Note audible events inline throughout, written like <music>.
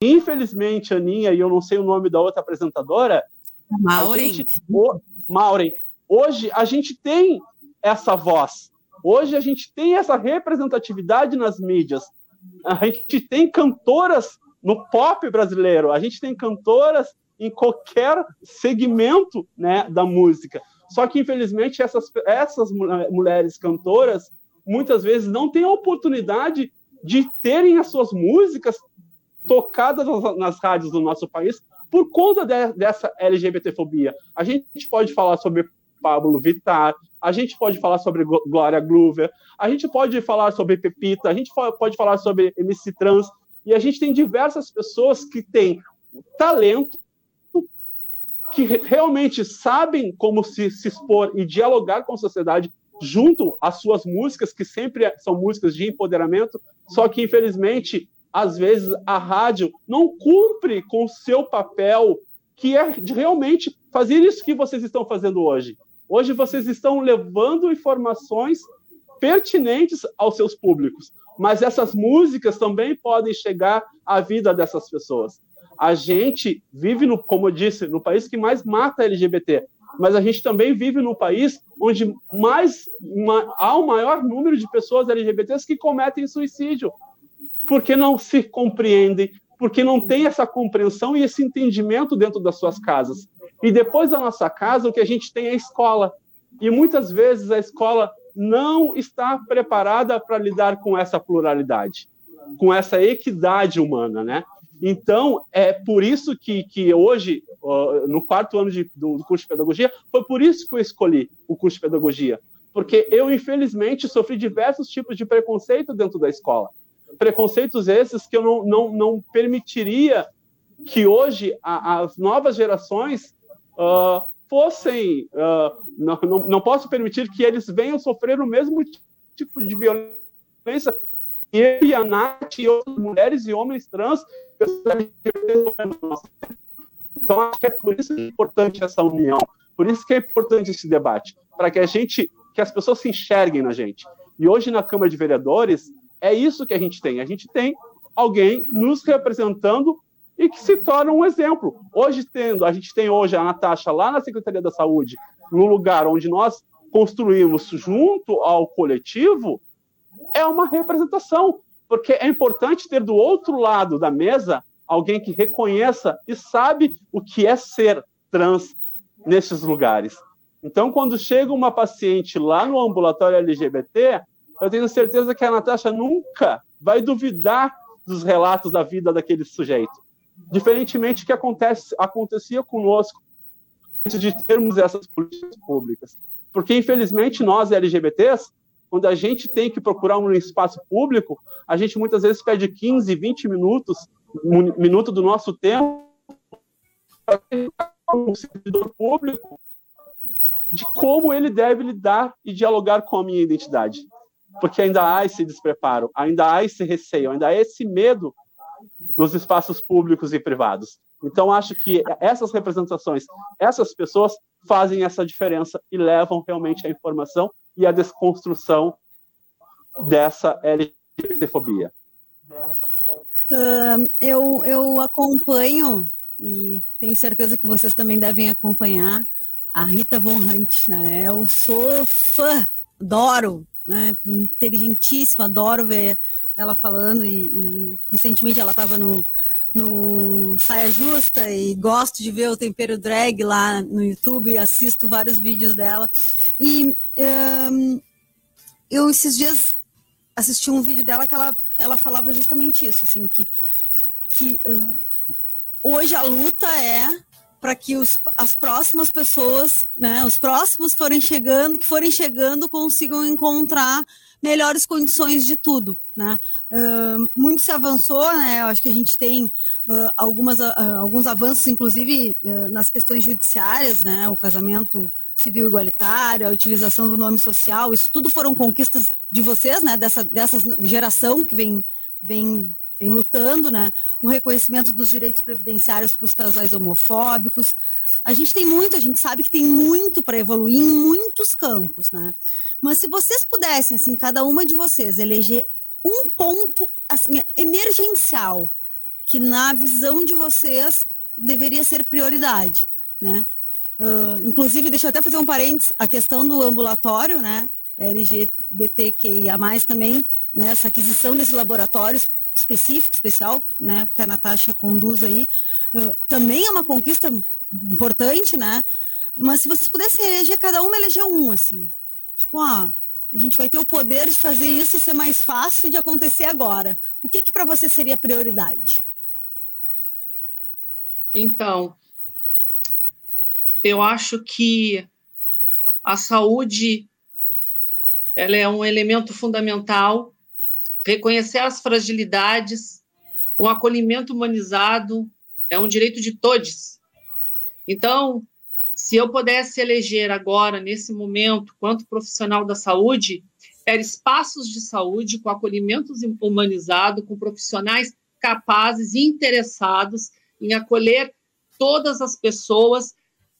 infelizmente, Aninha, e eu não sei o nome da outra apresentadora, Maureen. Gente, o, Maureen, hoje a gente tem essa voz, hoje a gente tem essa representatividade nas mídias, a gente tem cantoras no pop brasileiro, a gente tem cantoras em qualquer segmento né, da música. Só que, infelizmente, essas, essas mulheres cantoras muitas vezes não têm a oportunidade de terem as suas músicas tocadas nas rádios do nosso país por conta de, dessa LGBTfobia. A gente pode falar sobre Pablo Vittar, a gente pode falar sobre Glória Groover, a gente pode falar sobre Pepita, a gente pode falar sobre MC Trans, e a gente tem diversas pessoas que têm talento, que realmente sabem como se, se expor e dialogar com a sociedade junto às suas músicas, que sempre são músicas de empoderamento, só que, infelizmente, às vezes a rádio não cumpre com o seu papel, que é de realmente fazer isso que vocês estão fazendo hoje. Hoje vocês estão levando informações pertinentes aos seus públicos, mas essas músicas também podem chegar à vida dessas pessoas. A gente vive, no, como eu disse, no país que mais mata LGBT, mas a gente também vive num país onde mais uma, há um maior número de pessoas LGBTs que cometem suicídio, porque não se compreendem, porque não tem essa compreensão e esse entendimento dentro das suas casas. E depois da nossa casa, o que a gente tem é a escola. E muitas vezes a escola não está preparada para lidar com essa pluralidade, com essa equidade humana, né? Então, é por isso que, que hoje, no quarto ano de, do, do curso de pedagogia, foi por isso que eu escolhi o curso de pedagogia. Porque eu, infelizmente, sofri diversos tipos de preconceito dentro da escola. Preconceitos esses que eu não, não, não permitiria que hoje a, as novas gerações uh, fossem. Uh, não, não, não posso permitir que eles venham sofrer o mesmo tipo de violência eu e a Nath e outras mulheres e homens trans. Então, acho que é por isso que é importante essa união, por isso que é importante esse debate, para que a gente, que as pessoas se enxerguem na gente. E hoje, na Câmara de Vereadores, é isso que a gente tem. A gente tem alguém nos representando e que se torna um exemplo. Hoje, tendo, a gente tem hoje a Natasha lá na Secretaria da Saúde, no lugar onde nós construímos junto ao coletivo, é uma representação, porque é importante ter do outro lado da mesa alguém que reconheça e sabe o que é ser trans nesses lugares. Então, quando chega uma paciente lá no ambulatório LGBT, eu tenho certeza que a Natasha nunca vai duvidar dos relatos da vida daquele sujeito. Diferentemente do que acontece, acontecia conosco antes de termos essas políticas públicas. Porque, infelizmente, nós LGBTs quando a gente tem que procurar um espaço público, a gente muitas vezes perde 15, 20 minutos, um minuto do nosso tempo um servidor público de como ele deve lidar e dialogar com a minha identidade. Porque ainda há esse despreparo, ainda há esse receio, ainda há esse medo nos espaços públicos e privados. Então, acho que essas representações, essas pessoas fazem essa diferença e levam realmente a informação e a desconstrução dessa LGBTfobia. Uh, eu, eu acompanho, e tenho certeza que vocês também devem acompanhar, a Rita Von Hunt. Né? Eu sou fã, adoro, né? inteligentíssima, adoro ver ela falando, e, e recentemente ela estava no, no Saia Justa e gosto de ver o tempero drag lá no YouTube, assisto vários vídeos dela. E um, eu esses dias assisti um vídeo dela que ela, ela falava justamente isso, assim, que, que uh, hoje a luta é para que os, as próximas pessoas, né, os próximos forem chegando, que forem chegando, consigam encontrar melhores condições de tudo. Né? Uh, muito se avançou, né? Eu acho que a gente tem uh, algumas, uh, alguns avanços, inclusive nas questões judiciárias, né? O casamento civil igualitário, a utilização do nome social, isso tudo foram conquistas de vocês, né? Dessa, dessa geração que vem, vem, vem lutando, né? O reconhecimento dos direitos previdenciários para os casais homofóbicos. A gente tem muito, a gente sabe que tem muito para evoluir em muitos campos, né? Mas se vocês pudessem, assim, cada uma de vocês eleger um ponto assim, emergencial que na visão de vocês deveria ser prioridade, né? Uh, inclusive, deixa eu até fazer um parênteses, a questão do ambulatório, né? LGBTQIA+, também, né? Essa aquisição desse laboratório específico, especial, né? Que a Natasha conduz aí, uh, também é uma conquista importante, né? Mas se vocês pudessem eleger, cada uma eleger um, assim. Tipo, ah, a gente vai ter o poder de fazer isso ser mais fácil de acontecer agora. O que que para você seria prioridade? Então, eu acho que a saúde ela é um elemento fundamental. Reconhecer as fragilidades, um acolhimento humanizado é um direito de todos. Então, se eu pudesse eleger agora, nesse momento, quanto profissional da saúde, era espaços de saúde com acolhimento humanizado, com profissionais capazes e interessados em acolher todas as pessoas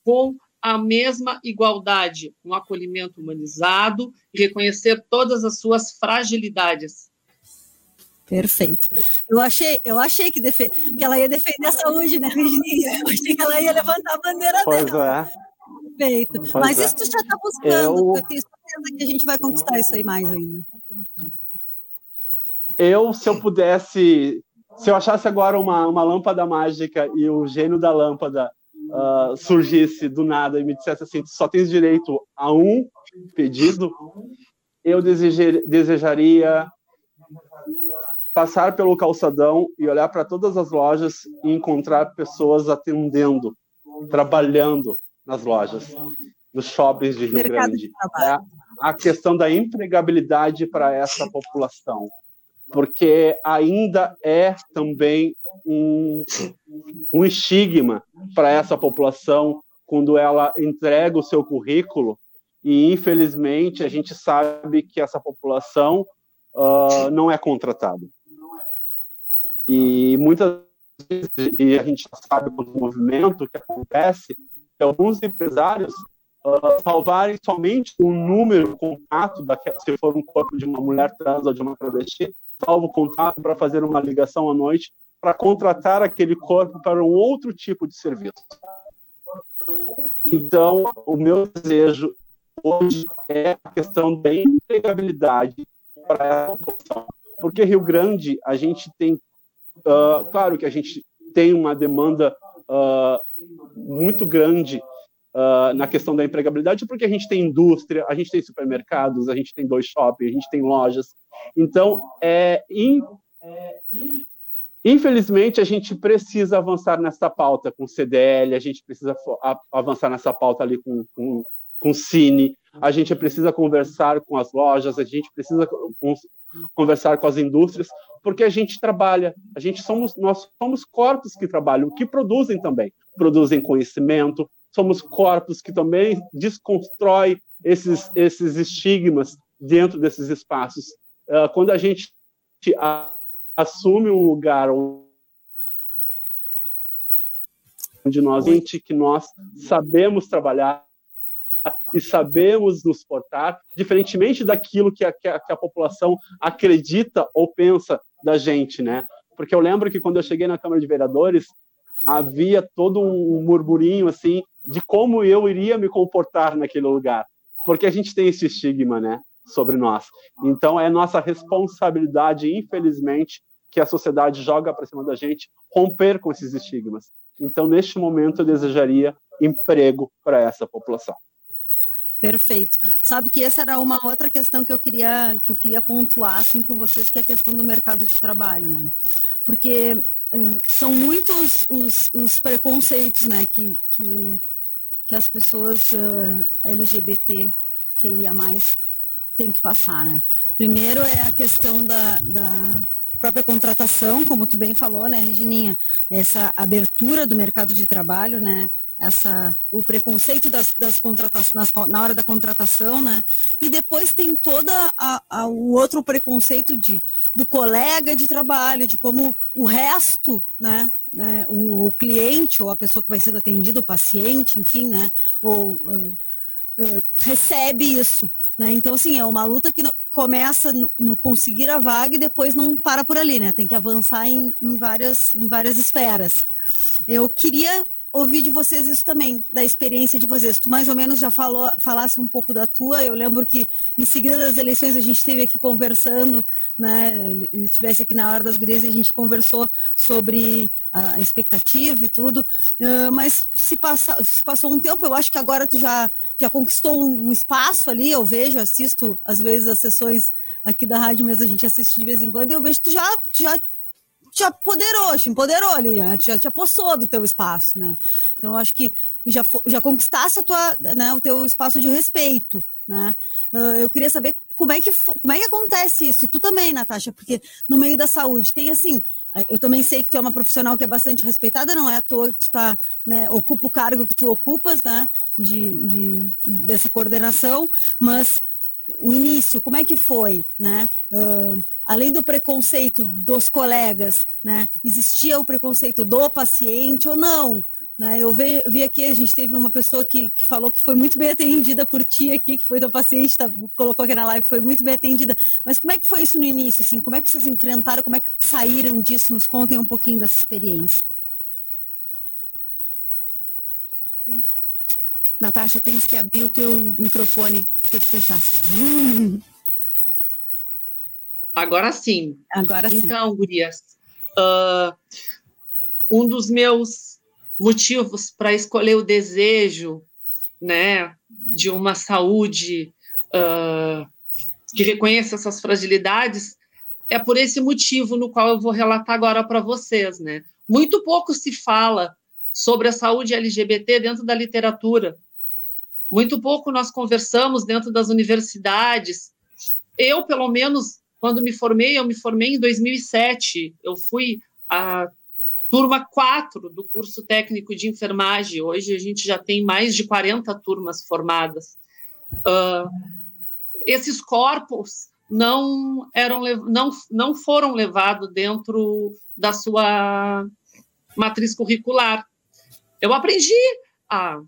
com a mesma igualdade, um acolhimento humanizado e reconhecer todas as suas fragilidades. Perfeito. Eu achei, eu achei que, defe... que ela ia defender a saúde, né, Virginia? Eu achei que ela ia levantar a bandeira pois dela. É. Perfeito. Mas é. isso tu já está buscando, eu... eu tenho certeza que a gente vai conquistar isso aí mais ainda. Eu, se eu pudesse, se eu achasse agora uma, uma lâmpada mágica e o gênio da lâmpada uh, surgisse do nada e me dissesse assim, só tens direito a um pedido, eu desejaria passar pelo calçadão e olhar para todas as lojas e encontrar pessoas atendendo, trabalhando nas lojas, nos shoppings de Rio Mercado Grande. De é a questão da empregabilidade para essa população, porque ainda é também um, um estigma para essa população quando ela entrega o seu currículo e infelizmente a gente sabe que essa população uh, não é contratada. E muitas vezes, e a gente sabe o movimento que acontece, que alguns empresários uh, salvarem somente um número, o contato, daquela, se for um corpo de uma mulher trans ou de uma travesti, salvo o contato para fazer uma ligação à noite, para contratar aquele corpo para um outro tipo de serviço. Então, o meu desejo hoje é a questão da empregabilidade para a população. Porque Rio Grande, a gente tem Uh, claro que a gente tem uma demanda uh, muito grande uh, na questão da empregabilidade, porque a gente tem indústria, a gente tem supermercados, a gente tem dois shoppings, a gente tem lojas. Então, é, in... infelizmente, a gente precisa avançar nessa pauta com CDL, a gente precisa avançar nessa pauta ali com, com, com Cine, a gente precisa conversar com as lojas, a gente precisa conversar com as indústrias, porque a gente trabalha, a gente somos nós somos corpos que trabalham, que produzem também, produzem conhecimento, somos corpos que também desconstrói esses esses estigmas dentro desses espaços. Uh, quando a gente assume um lugar onde nós que nós sabemos trabalhar e sabemos nos portar, diferentemente daquilo que a, que a, que a população acredita ou pensa da gente, né? Porque eu lembro que quando eu cheguei na Câmara de Vereadores, havia todo um murmurinho assim de como eu iria me comportar naquele lugar, porque a gente tem esse estigma, né, sobre nós. Então é nossa responsabilidade, infelizmente, que a sociedade joga para cima da gente, romper com esses estigmas. Então, neste momento, eu desejaria emprego para essa população. Perfeito. Sabe que essa era uma outra questão que eu queria que eu queria pontuar assim com vocês, que é a questão do mercado de trabalho, né? Porque uh, são muitos os, os, preconceitos, né, que, que, que as pessoas uh, LGBT que ia mais tem que passar, né? Primeiro é a questão da, da própria contratação, como tu bem falou, né, Regininha? Essa abertura do mercado de trabalho, né? Essa o preconceito das, das contratações na hora da contratação, né? E depois tem toda a, a, o outro preconceito de do colega de trabalho, de como o resto, né? né o, o, cliente ou a pessoa que vai ser atendida, o paciente, enfim, né? Ou uh, uh, recebe isso. Né? Então, assim, é uma luta que começa no, no, conseguir a vaga e depois não para por ali, né? Tem que avançar em, em, várias, em várias esferas. Eu queria ouvir de vocês isso também, da experiência de vocês. Tu mais ou menos já falou, falasse um pouco da tua. Eu lembro que em seguida das eleições a gente esteve aqui conversando, né? Estivesse aqui na hora das gurias e a gente conversou sobre a expectativa e tudo. Uh, mas se, passa, se passou um tempo, eu acho que agora tu já, já conquistou um, espaço ali. Eu vejo, assisto às vezes as sessões aqui da rádio mesmo, a gente assiste de vez em quando, e eu vejo que tu já, já te apoderou, te empoderou ali, já, te apossou do teu espaço, né? Então, acho que já, já conquistasse a tua, né, o teu espaço de respeito, né? Uh, eu queria saber como é, que, como é que acontece isso, e tu também, Natasha, porque no meio da saúde tem assim, eu também sei que tu é uma profissional que é bastante respeitada, não é à toa que tu tá, né, ocupa o cargo que tu ocupas, né, de, de, dessa coordenação, mas o início, como é que foi, né? Uh, além do preconceito dos colegas, né, existia o preconceito do paciente ou não? Né? Eu vi, vi, aqui, a gente teve uma pessoa que, que, falou que foi muito bem atendida por ti aqui, que foi do paciente, tá, colocou aqui na live, foi muito bem atendida. Mas como é que foi isso no início? Assim, como é que vocês enfrentaram? Como é que saíram disso? Nos contem um pouquinho dessa experiência. Natasha, tens que abrir o teu microfone, porque tu fechaste. Agora sim. Agora sim. Então, Gurias, uh, um dos meus motivos para escolher o desejo, né, de uma saúde uh, que reconheça essas fragilidades, é por esse motivo no qual eu vou relatar agora para vocês, né? Muito pouco se fala sobre a saúde LGBT dentro da literatura. Muito pouco nós conversamos dentro das universidades. Eu, pelo menos, quando me formei, eu me formei em 2007. Eu fui a turma 4 do curso técnico de enfermagem. Hoje a gente já tem mais de 40 turmas formadas. Uh, esses corpos não eram não, não foram levados dentro da sua matriz curricular. Eu aprendi a,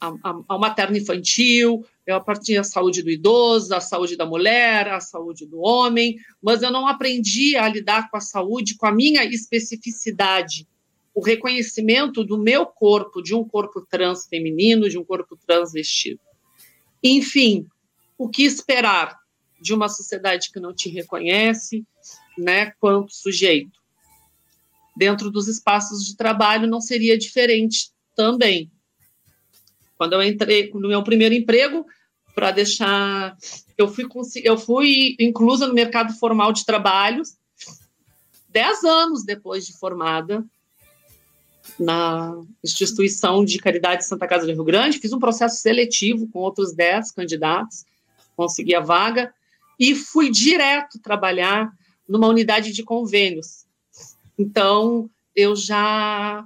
a, a materno infantil, eu aprendi a saúde do idoso, a saúde da mulher, a saúde do homem, mas eu não aprendi a lidar com a saúde com a minha especificidade, o reconhecimento do meu corpo, de um corpo trans feminino, de um corpo transvestido. Enfim, o que esperar de uma sociedade que não te reconhece, né, quanto sujeito? Dentro dos espaços de trabalho não seria diferente também. Quando eu entrei no meu primeiro emprego, para deixar. Eu fui, eu fui inclusa no mercado formal de trabalho dez anos depois de formada na instituição de caridade Santa Casa do Rio Grande, fiz um processo seletivo com outros dez candidatos, consegui a vaga e fui direto trabalhar numa unidade de convênios. Então, eu já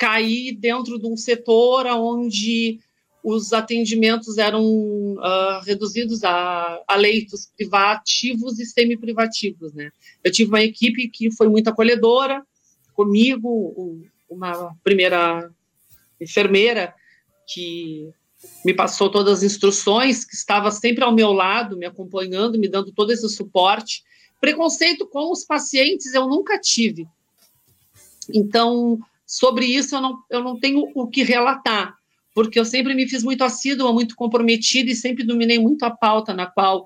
caí dentro de um setor onde os atendimentos eram uh, reduzidos a, a, leitos privativos e semi-privativos, né? Eu tive uma equipe que foi muito acolhedora comigo, uma primeira enfermeira que me passou todas as instruções, que estava sempre ao meu lado, me acompanhando, me dando todo esse suporte. Preconceito com os pacientes eu nunca tive. Então, sobre isso eu não, eu não tenho o que relatar porque eu sempre me fiz muito assídua, muito comprometida e sempre dominei muito a pauta na qual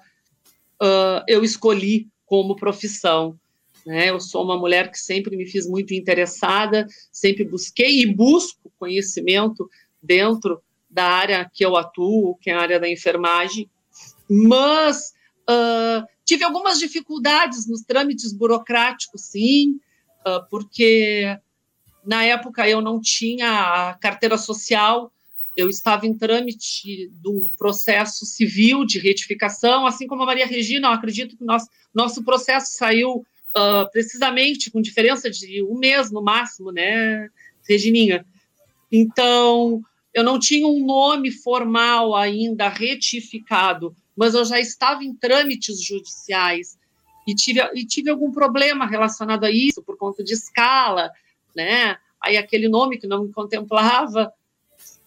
uh, eu escolhi como profissão. Né? Eu sou uma mulher que sempre me fiz muito interessada, sempre busquei e busco conhecimento dentro da área que eu atuo, que é a área da enfermagem, mas uh, tive algumas dificuldades nos trâmites burocráticos, sim, uh, porque na época eu não tinha a carteira social eu estava em trâmite do processo civil de retificação, assim como a Maria Regina, eu acredito que nosso, nosso processo saiu uh, precisamente com diferença de um mês no máximo, né, Regininha? Então, eu não tinha um nome formal ainda retificado, mas eu já estava em trâmites judiciais e tive, e tive algum problema relacionado a isso, por conta de escala, né? Aí aquele nome que não me contemplava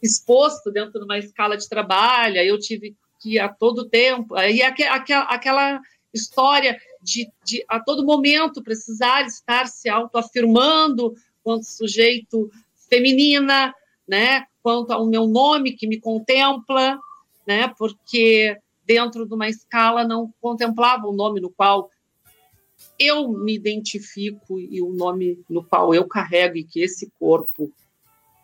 exposto dentro de uma escala de trabalho, eu tive que a todo tempo, aí aquela, aquela história de, de a todo momento precisar estar se autoafirmando quanto sujeito feminina, né, quanto ao meu nome que me contempla, né, porque dentro de uma escala não contemplava o nome no qual eu me identifico e o nome no qual eu carrego e que esse corpo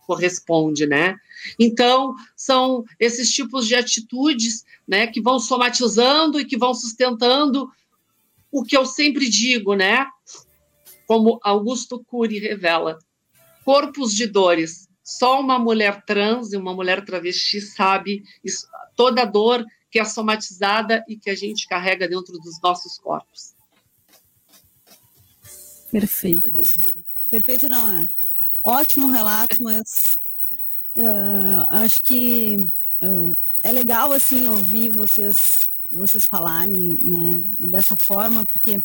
corresponde, né? Então, são esses tipos de atitudes, né, que vão somatizando e que vão sustentando o que eu sempre digo, né? Como Augusto Cury revela, corpos de dores. Só uma mulher trans e uma mulher travesti sabe isso, toda a dor que é somatizada e que a gente carrega dentro dos nossos corpos. Perfeito. Perfeito não é? Ótimo relato, mas uh, acho que uh, é legal assim ouvir vocês vocês falarem né, dessa forma, porque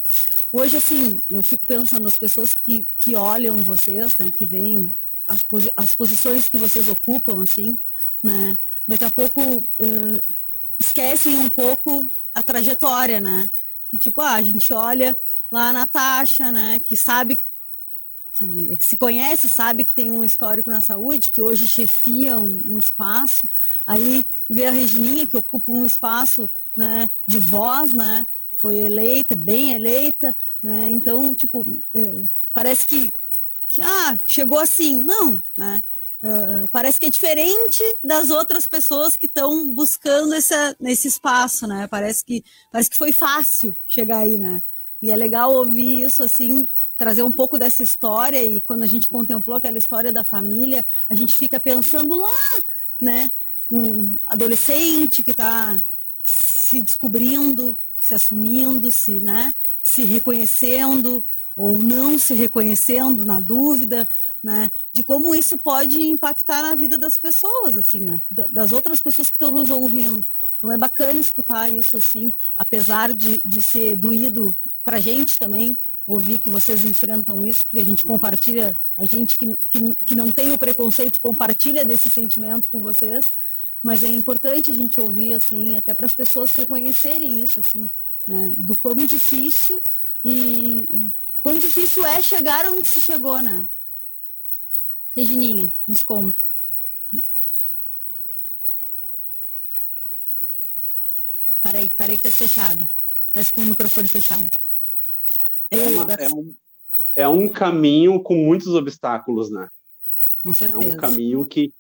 hoje assim eu fico pensando as pessoas que, que olham vocês, né, que veem as, as posições que vocês ocupam assim, né, daqui a pouco uh, esquecem um pouco a trajetória, né? Que tipo, ah, a gente olha lá a Natasha, né, que sabe que se conhece, sabe que tem um histórico na saúde, que hoje chefia um, um espaço, aí vê a Regininha, que ocupa um espaço né, de voz, né, foi eleita, bem eleita, né, então, tipo, é, parece que, que, ah, chegou assim, não, né, Uh, parece que é diferente das outras pessoas que estão buscando essa, nesse espaço, né? Parece que, parece que foi fácil chegar aí, né? E é legal ouvir isso, assim, trazer um pouco dessa história. E quando a gente contemplou aquela história da família, a gente fica pensando lá, né? Um adolescente que está se descobrindo, se assumindo, se, né? Se reconhecendo ou não se reconhecendo, na dúvida, né? De como isso pode impactar na vida das pessoas, assim, né? Das outras pessoas que estão nos ouvindo. Então é bacana escutar isso, assim, apesar de, de ser doído para a gente também ouvir que vocês enfrentam isso, porque a gente compartilha, a gente que, que, que não tem o preconceito compartilha desse sentimento com vocês, mas é importante a gente ouvir, assim, até para as pessoas reconhecerem isso, assim, né? Do quão difícil e quão difícil é chegar onde se chegou, né? Regininha, nos conta. Parei, parei que tá fechado. Tá com o microfone fechado. É, uma, é, um, é um caminho com muitos obstáculos, né? Com certeza. É um caminho que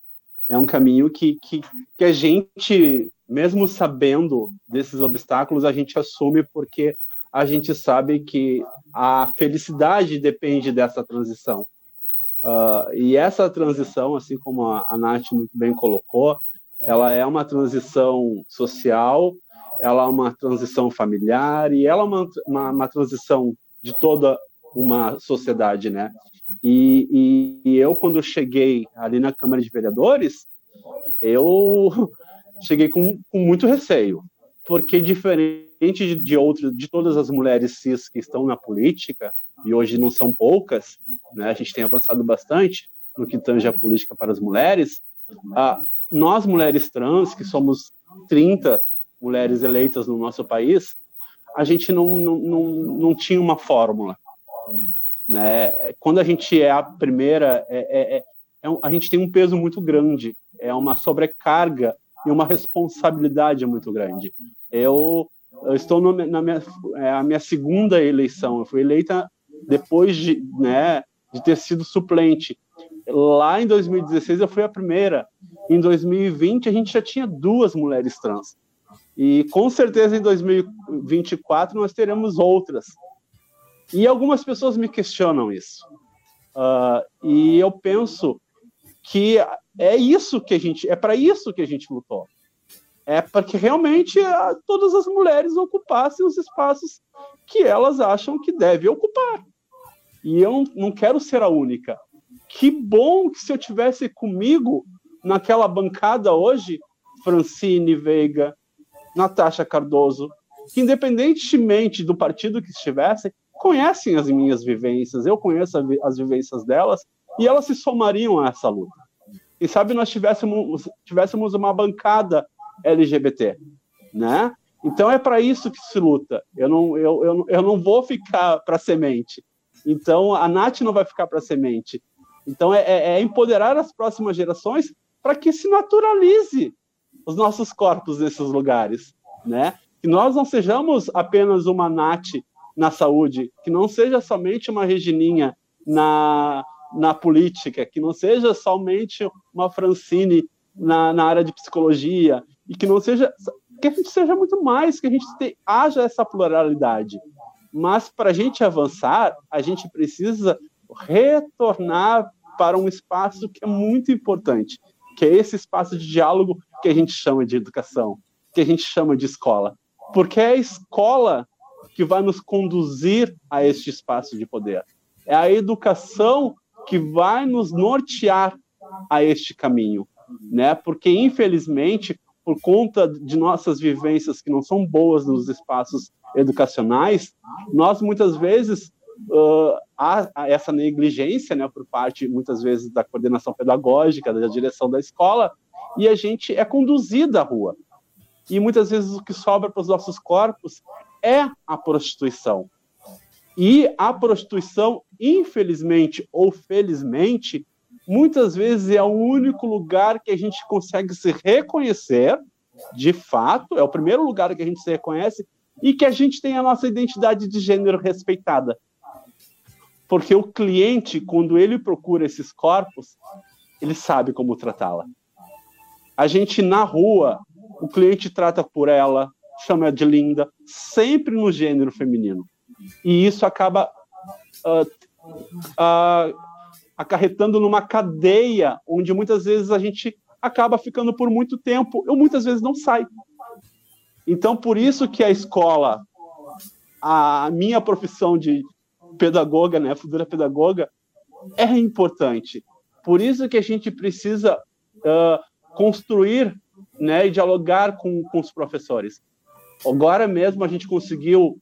é um caminho que, que, que a gente, mesmo sabendo desses obstáculos, a gente assume porque a gente sabe que a felicidade depende dessa transição. Uh, e essa transição, assim como a, a Nath muito bem colocou, ela é uma transição social, ela é uma transição familiar e ela é uma, uma, uma transição de toda uma sociedade, né? E, e, e, eu, quando cheguei ali na Câmara de Vereadores, eu <laughs> cheguei com, com muito receio, porque diferente de, de outras, de todas as mulheres cis que estão na política, e hoje não são poucas, né? A gente tem avançado bastante no que tange a política para as mulheres. Ah, nós, mulheres trans, que somos 30 mulheres eleitas no nosso país, a gente não, não, não, não tinha uma fórmula. Né? Quando a gente é a primeira, é, é, é, é a gente tem um peso muito grande, é uma sobrecarga e uma responsabilidade muito grande. Eu, eu estou no, na minha, é a minha segunda eleição, eu fui eleita depois de, né, de ter sido suplente. Lá em 2016 eu fui a primeira. Em 2020 a gente já tinha duas mulheres trans. E com certeza em 2024 nós teremos outras. E algumas pessoas me questionam isso. Uh, e eu penso que é isso que a gente, é para isso que a gente lutou. É para que realmente uh, todas as mulheres ocupassem os espaços que elas acham que devem ocupar. E eu não quero ser a única. Que bom que se eu tivesse comigo naquela bancada hoje, Francine Veiga, Natasha Cardoso, que independentemente do partido que estivessem, conhecem as minhas vivências, eu conheço as vivências delas, e elas se somariam a essa luta. E sabe, nós tivéssemos, tivéssemos uma bancada LGBT, né? Então é para isso que se luta. Eu não, eu, eu, eu não vou ficar para semente. Então a Nath não vai ficar para semente. Então é, é, é empoderar as próximas gerações para que se naturalize os nossos corpos nesses lugares, né? Que nós não sejamos apenas uma Nath na saúde, que não seja somente uma Regininha na, na política, que não seja somente uma Francine na, na área de psicologia, e que não seja que a gente seja muito mais, que a gente te, haja essa pluralidade. Mas para a gente avançar, a gente precisa retornar para um espaço que é muito importante, que é esse espaço de diálogo que a gente chama de educação, que a gente chama de escola. Porque é a escola que vai nos conduzir a este espaço de poder. É a educação que vai nos nortear a este caminho, né? Porque infelizmente por conta de nossas vivências que não são boas nos espaços educacionais, nós muitas vezes uh, há, essa negligência, né, por parte muitas vezes da coordenação pedagógica, da direção da escola, e a gente é conduzido à rua. E muitas vezes o que sobra para os nossos corpos é a prostituição. E a prostituição, infelizmente ou felizmente, muitas vezes é o único lugar que a gente consegue se reconhecer, de fato, é o primeiro lugar que a gente se reconhece e que a gente tem a nossa identidade de gênero respeitada. Porque o cliente, quando ele procura esses corpos, ele sabe como tratá-la. A gente na rua, o cliente trata por ela, chama de linda, sempre no gênero feminino. E isso acaba uh, uh, acarretando numa cadeia onde muitas vezes a gente acaba ficando por muito tempo, ou muitas vezes não sai. Então, por isso que a escola, a minha profissão de pedagoga, né, futura pedagoga, é importante. Por isso que a gente precisa uh, construir né, e dialogar com, com os professores. Agora mesmo a gente conseguiu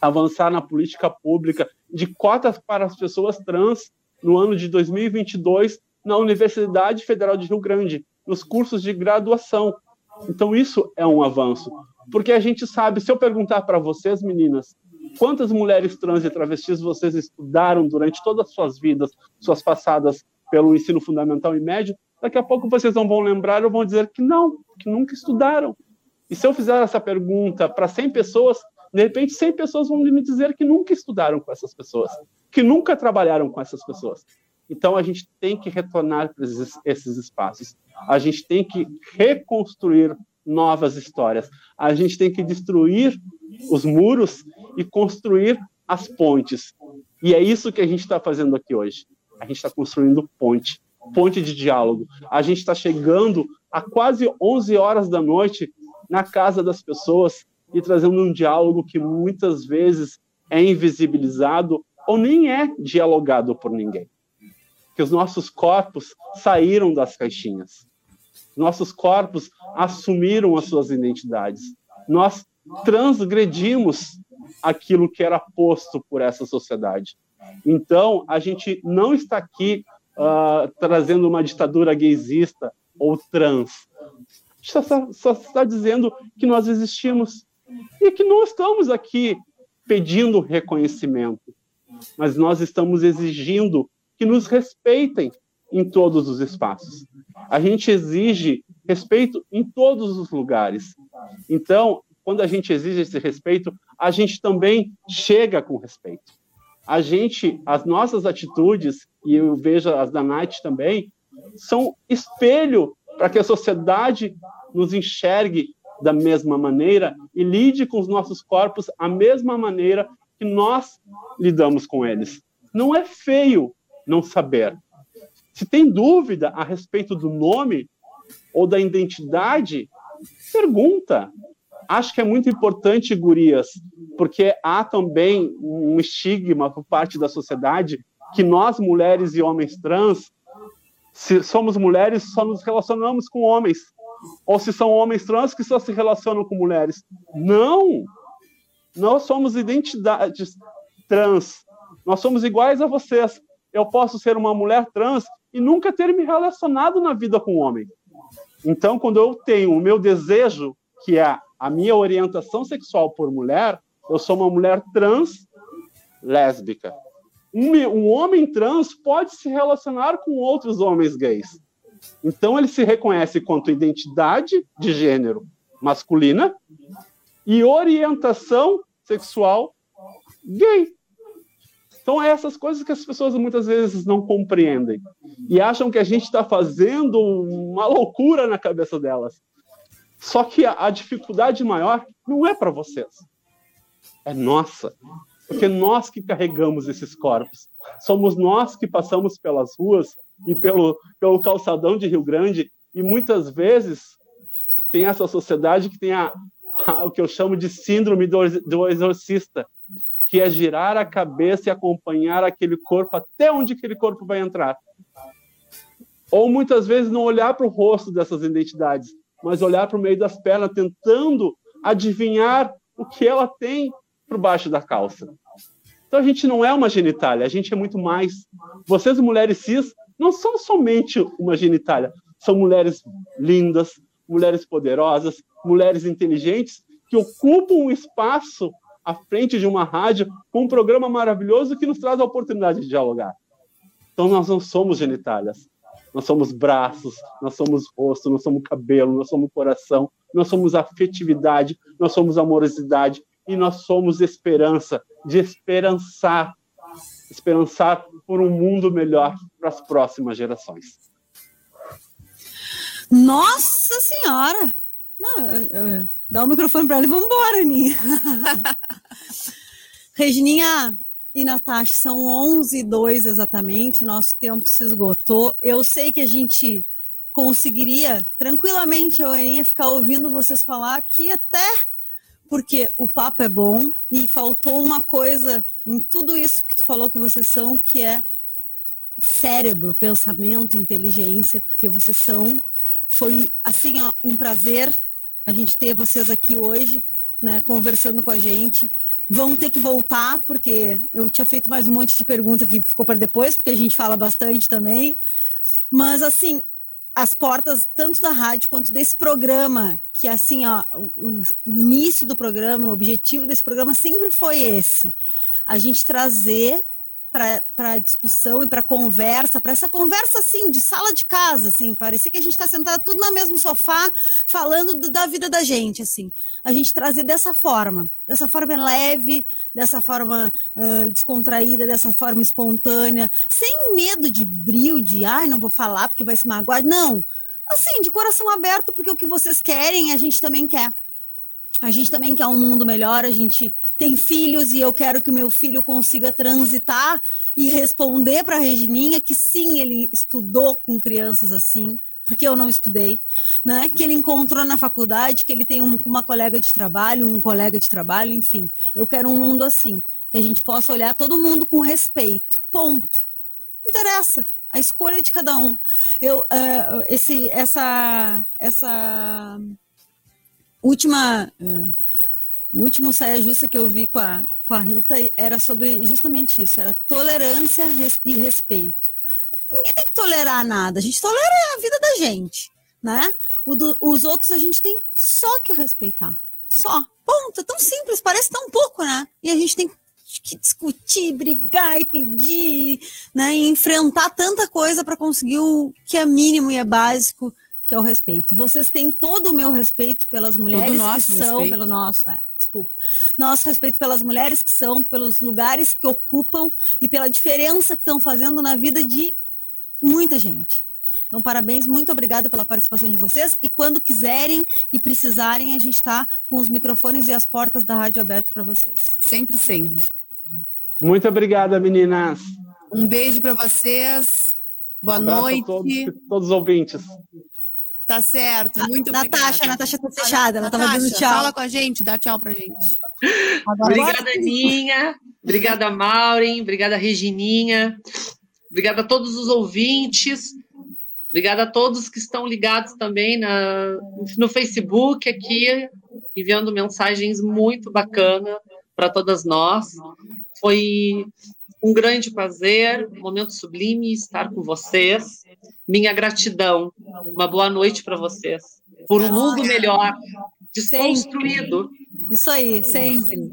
avançar na política pública de cotas para as pessoas trans no ano de 2022 na Universidade Federal de Rio Grande, nos cursos de graduação. Então, isso é um avanço. Porque a gente sabe, se eu perguntar para vocês, meninas, quantas mulheres trans e travestis vocês estudaram durante todas as suas vidas, suas passadas pelo ensino fundamental e médio, daqui a pouco vocês não vão lembrar ou vão dizer que não, que nunca estudaram. E se eu fizer essa pergunta para 100 pessoas, de repente 100 pessoas vão me dizer que nunca estudaram com essas pessoas que nunca trabalharam com essas pessoas. Então a gente tem que retornar para esses espaços. A gente tem que reconstruir novas histórias. A gente tem que destruir os muros e construir as pontes. E é isso que a gente está fazendo aqui hoje. A gente está construindo ponte, ponte de diálogo. A gente está chegando a quase 11 horas da noite na casa das pessoas e trazendo um diálogo que muitas vezes é invisibilizado ou nem é dialogado por ninguém. Que os nossos corpos saíram das caixinhas. Nossos corpos assumiram as suas identidades. Nós transgredimos aquilo que era posto por essa sociedade. Então, a gente não está aqui uh, trazendo uma ditadura gaysista ou trans. Só, só está dizendo que nós existimos e que não estamos aqui pedindo reconhecimento mas nós estamos exigindo que nos respeitem em todos os espaços. A gente exige respeito em todos os lugares. Então, quando a gente exige esse respeito, a gente também chega com respeito. A gente, as nossas atitudes, e eu vejo as da Night também, são espelho para que a sociedade nos enxergue da mesma maneira e lide com os nossos corpos a mesma maneira que nós lidamos com eles. Não é feio não saber. Se tem dúvida a respeito do nome ou da identidade, pergunta. Acho que é muito importante, gurias, porque há também um estigma por parte da sociedade que nós, mulheres e homens trans, se somos mulheres, só nos relacionamos com homens. Ou se são homens trans que só se relacionam com mulheres. Não! Nós somos identidades trans. Nós somos iguais a vocês. Eu posso ser uma mulher trans e nunca ter me relacionado na vida com um homem. Então, quando eu tenho o meu desejo, que é a minha orientação sexual por mulher, eu sou uma mulher trans lésbica. Um, um homem trans pode se relacionar com outros homens gays. Então ele se reconhece quanto identidade de gênero masculina e orientação sexual gay. Então, é essas coisas que as pessoas muitas vezes não compreendem e acham que a gente está fazendo uma loucura na cabeça delas. Só que a, a dificuldade maior não é para vocês, é nossa. Porque nós que carregamos esses corpos. Somos nós que passamos pelas ruas e pelo, pelo calçadão de Rio Grande e muitas vezes tem essa sociedade que tem a, a, o que eu chamo de síndrome do, do exorcista, que é girar a cabeça e acompanhar aquele corpo até onde aquele corpo vai entrar. Ou muitas vezes não olhar para o rosto dessas identidades, mas olhar para o meio das pernas, tentando adivinhar o que ela tem por baixo da calça. Então a gente não é uma genitália, a gente é muito mais. Vocês, mulheres cis, não são somente uma genitália, são mulheres lindas, mulheres poderosas, mulheres inteligentes que ocupam um espaço à frente de uma rádio com um programa maravilhoso que nos traz a oportunidade de dialogar. Então nós não somos genitálias, nós somos braços, nós somos rosto, nós somos cabelo, nós somos coração, nós somos afetividade, nós somos amorosidade e nós somos esperança, de esperançar, esperançar por um mundo melhor para as próximas gerações. Nossa Senhora! Dá o microfone para ela e vamos embora, Aninha. <laughs> Regininha, e Natasha, são 11 e 2 exatamente, nosso tempo se esgotou. Eu sei que a gente conseguiria tranquilamente, a Aninha, ficar ouvindo vocês falar aqui até porque o papo é bom e faltou uma coisa em tudo isso que tu falou que vocês são, que é cérebro, pensamento, inteligência, porque vocês são. Foi assim ó, um prazer a gente ter vocês aqui hoje, né, conversando com a gente vão ter que voltar, porque eu tinha feito mais um monte de perguntas que ficou para depois, porque a gente fala bastante também. Mas, assim, as portas tanto da rádio quanto desse programa, que assim, ó, o, o início do programa, o objetivo desse programa sempre foi esse: a gente trazer para discussão e para conversa, para essa conversa assim de sala de casa, assim, parecia que a gente está sentado tudo no mesmo sofá falando do, da vida da gente, assim, a gente trazer dessa forma, dessa forma leve, dessa forma uh, descontraída, dessa forma espontânea, sem medo de brilho, de ai, não vou falar porque vai se magoar, não, assim, de coração aberto, porque o que vocês querem a gente também quer. A gente também quer um mundo melhor, a gente tem filhos e eu quero que o meu filho consiga transitar e responder para a Regininha que sim, ele estudou com crianças assim, porque eu não estudei, né? Que ele encontrou na faculdade, que ele tem um, uma colega de trabalho, um colega de trabalho, enfim. Eu quero um mundo assim, que a gente possa olhar todo mundo com respeito. Ponto. Interessa a escolha de cada um. Eu, uh, esse, essa, essa última, uh, último saia justa que eu vi com a, com a Rita era sobre justamente isso, era tolerância e respeito. Ninguém tem que tolerar nada, a gente tolera a vida da gente, né? Do, os outros a gente tem só que respeitar, só. Ponto, é tão simples, parece tão pouco, né? E a gente tem que discutir, brigar e pedir, né? E enfrentar tanta coisa para conseguir o que é mínimo e é básico que é o respeito. Vocês têm todo o meu respeito pelas mulheres que são, respeito. pelo nosso, é, desculpa, nosso respeito pelas mulheres que são, pelos lugares que ocupam e pela diferença que estão fazendo na vida de muita gente. Então, parabéns, muito obrigada pela participação de vocês. E quando quiserem e precisarem, a gente está com os microfones e as portas da rádio abertas para vocês. Sempre, sempre. Muito obrigada, meninas. Um beijo para vocês. Boa um noite. Todos, todos os ouvintes. Tá certo, muito Natasha, Natasha tá fechada, ela tava dando tchau. Fala com a gente, dá tchau pra gente. obrigada, Aninha. Obrigada, Maureen. Obrigada, Regininha. Obrigada a todos os ouvintes. Obrigada a todos que estão ligados também na, no Facebook aqui, enviando mensagens muito bacanas para todas nós. Foi um grande prazer, um momento sublime estar com vocês. Minha gratidão. Uma boa noite para vocês. Por um mundo melhor. desconstruído. Sempre. Isso aí, sempre.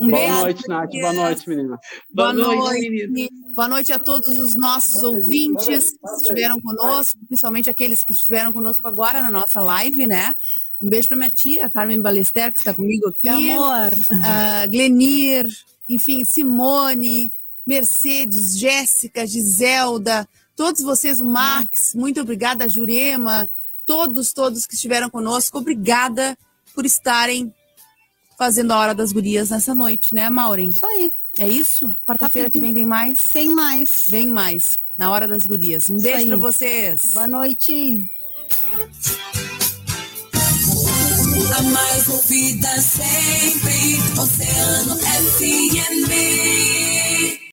Um Boa beijo. noite, Nath. Boa noite, menina. Boa, Boa noite, menina. Boa noite a todos os nossos ouvintes que estiveram conosco, principalmente aqueles que estiveram conosco agora na nossa live, né? Um beijo para minha tia, Carmen Balester, que está comigo aqui. Que amor. Uh, Glenir, enfim, Simone, Mercedes, Jéssica, Giselda, todos vocês, o Max, muito obrigada, Jurema, todos, todos que estiveram conosco, obrigada por estarem fazendo a Hora das Gurias nessa noite, né, Maureen? Isso aí. É isso? Quarta-feira que vem tem mais? Tem mais. Vem mais, na Hora das Gurias. Um isso beijo para vocês. Boa noite. A mais ouvida sempre, Oceano FM.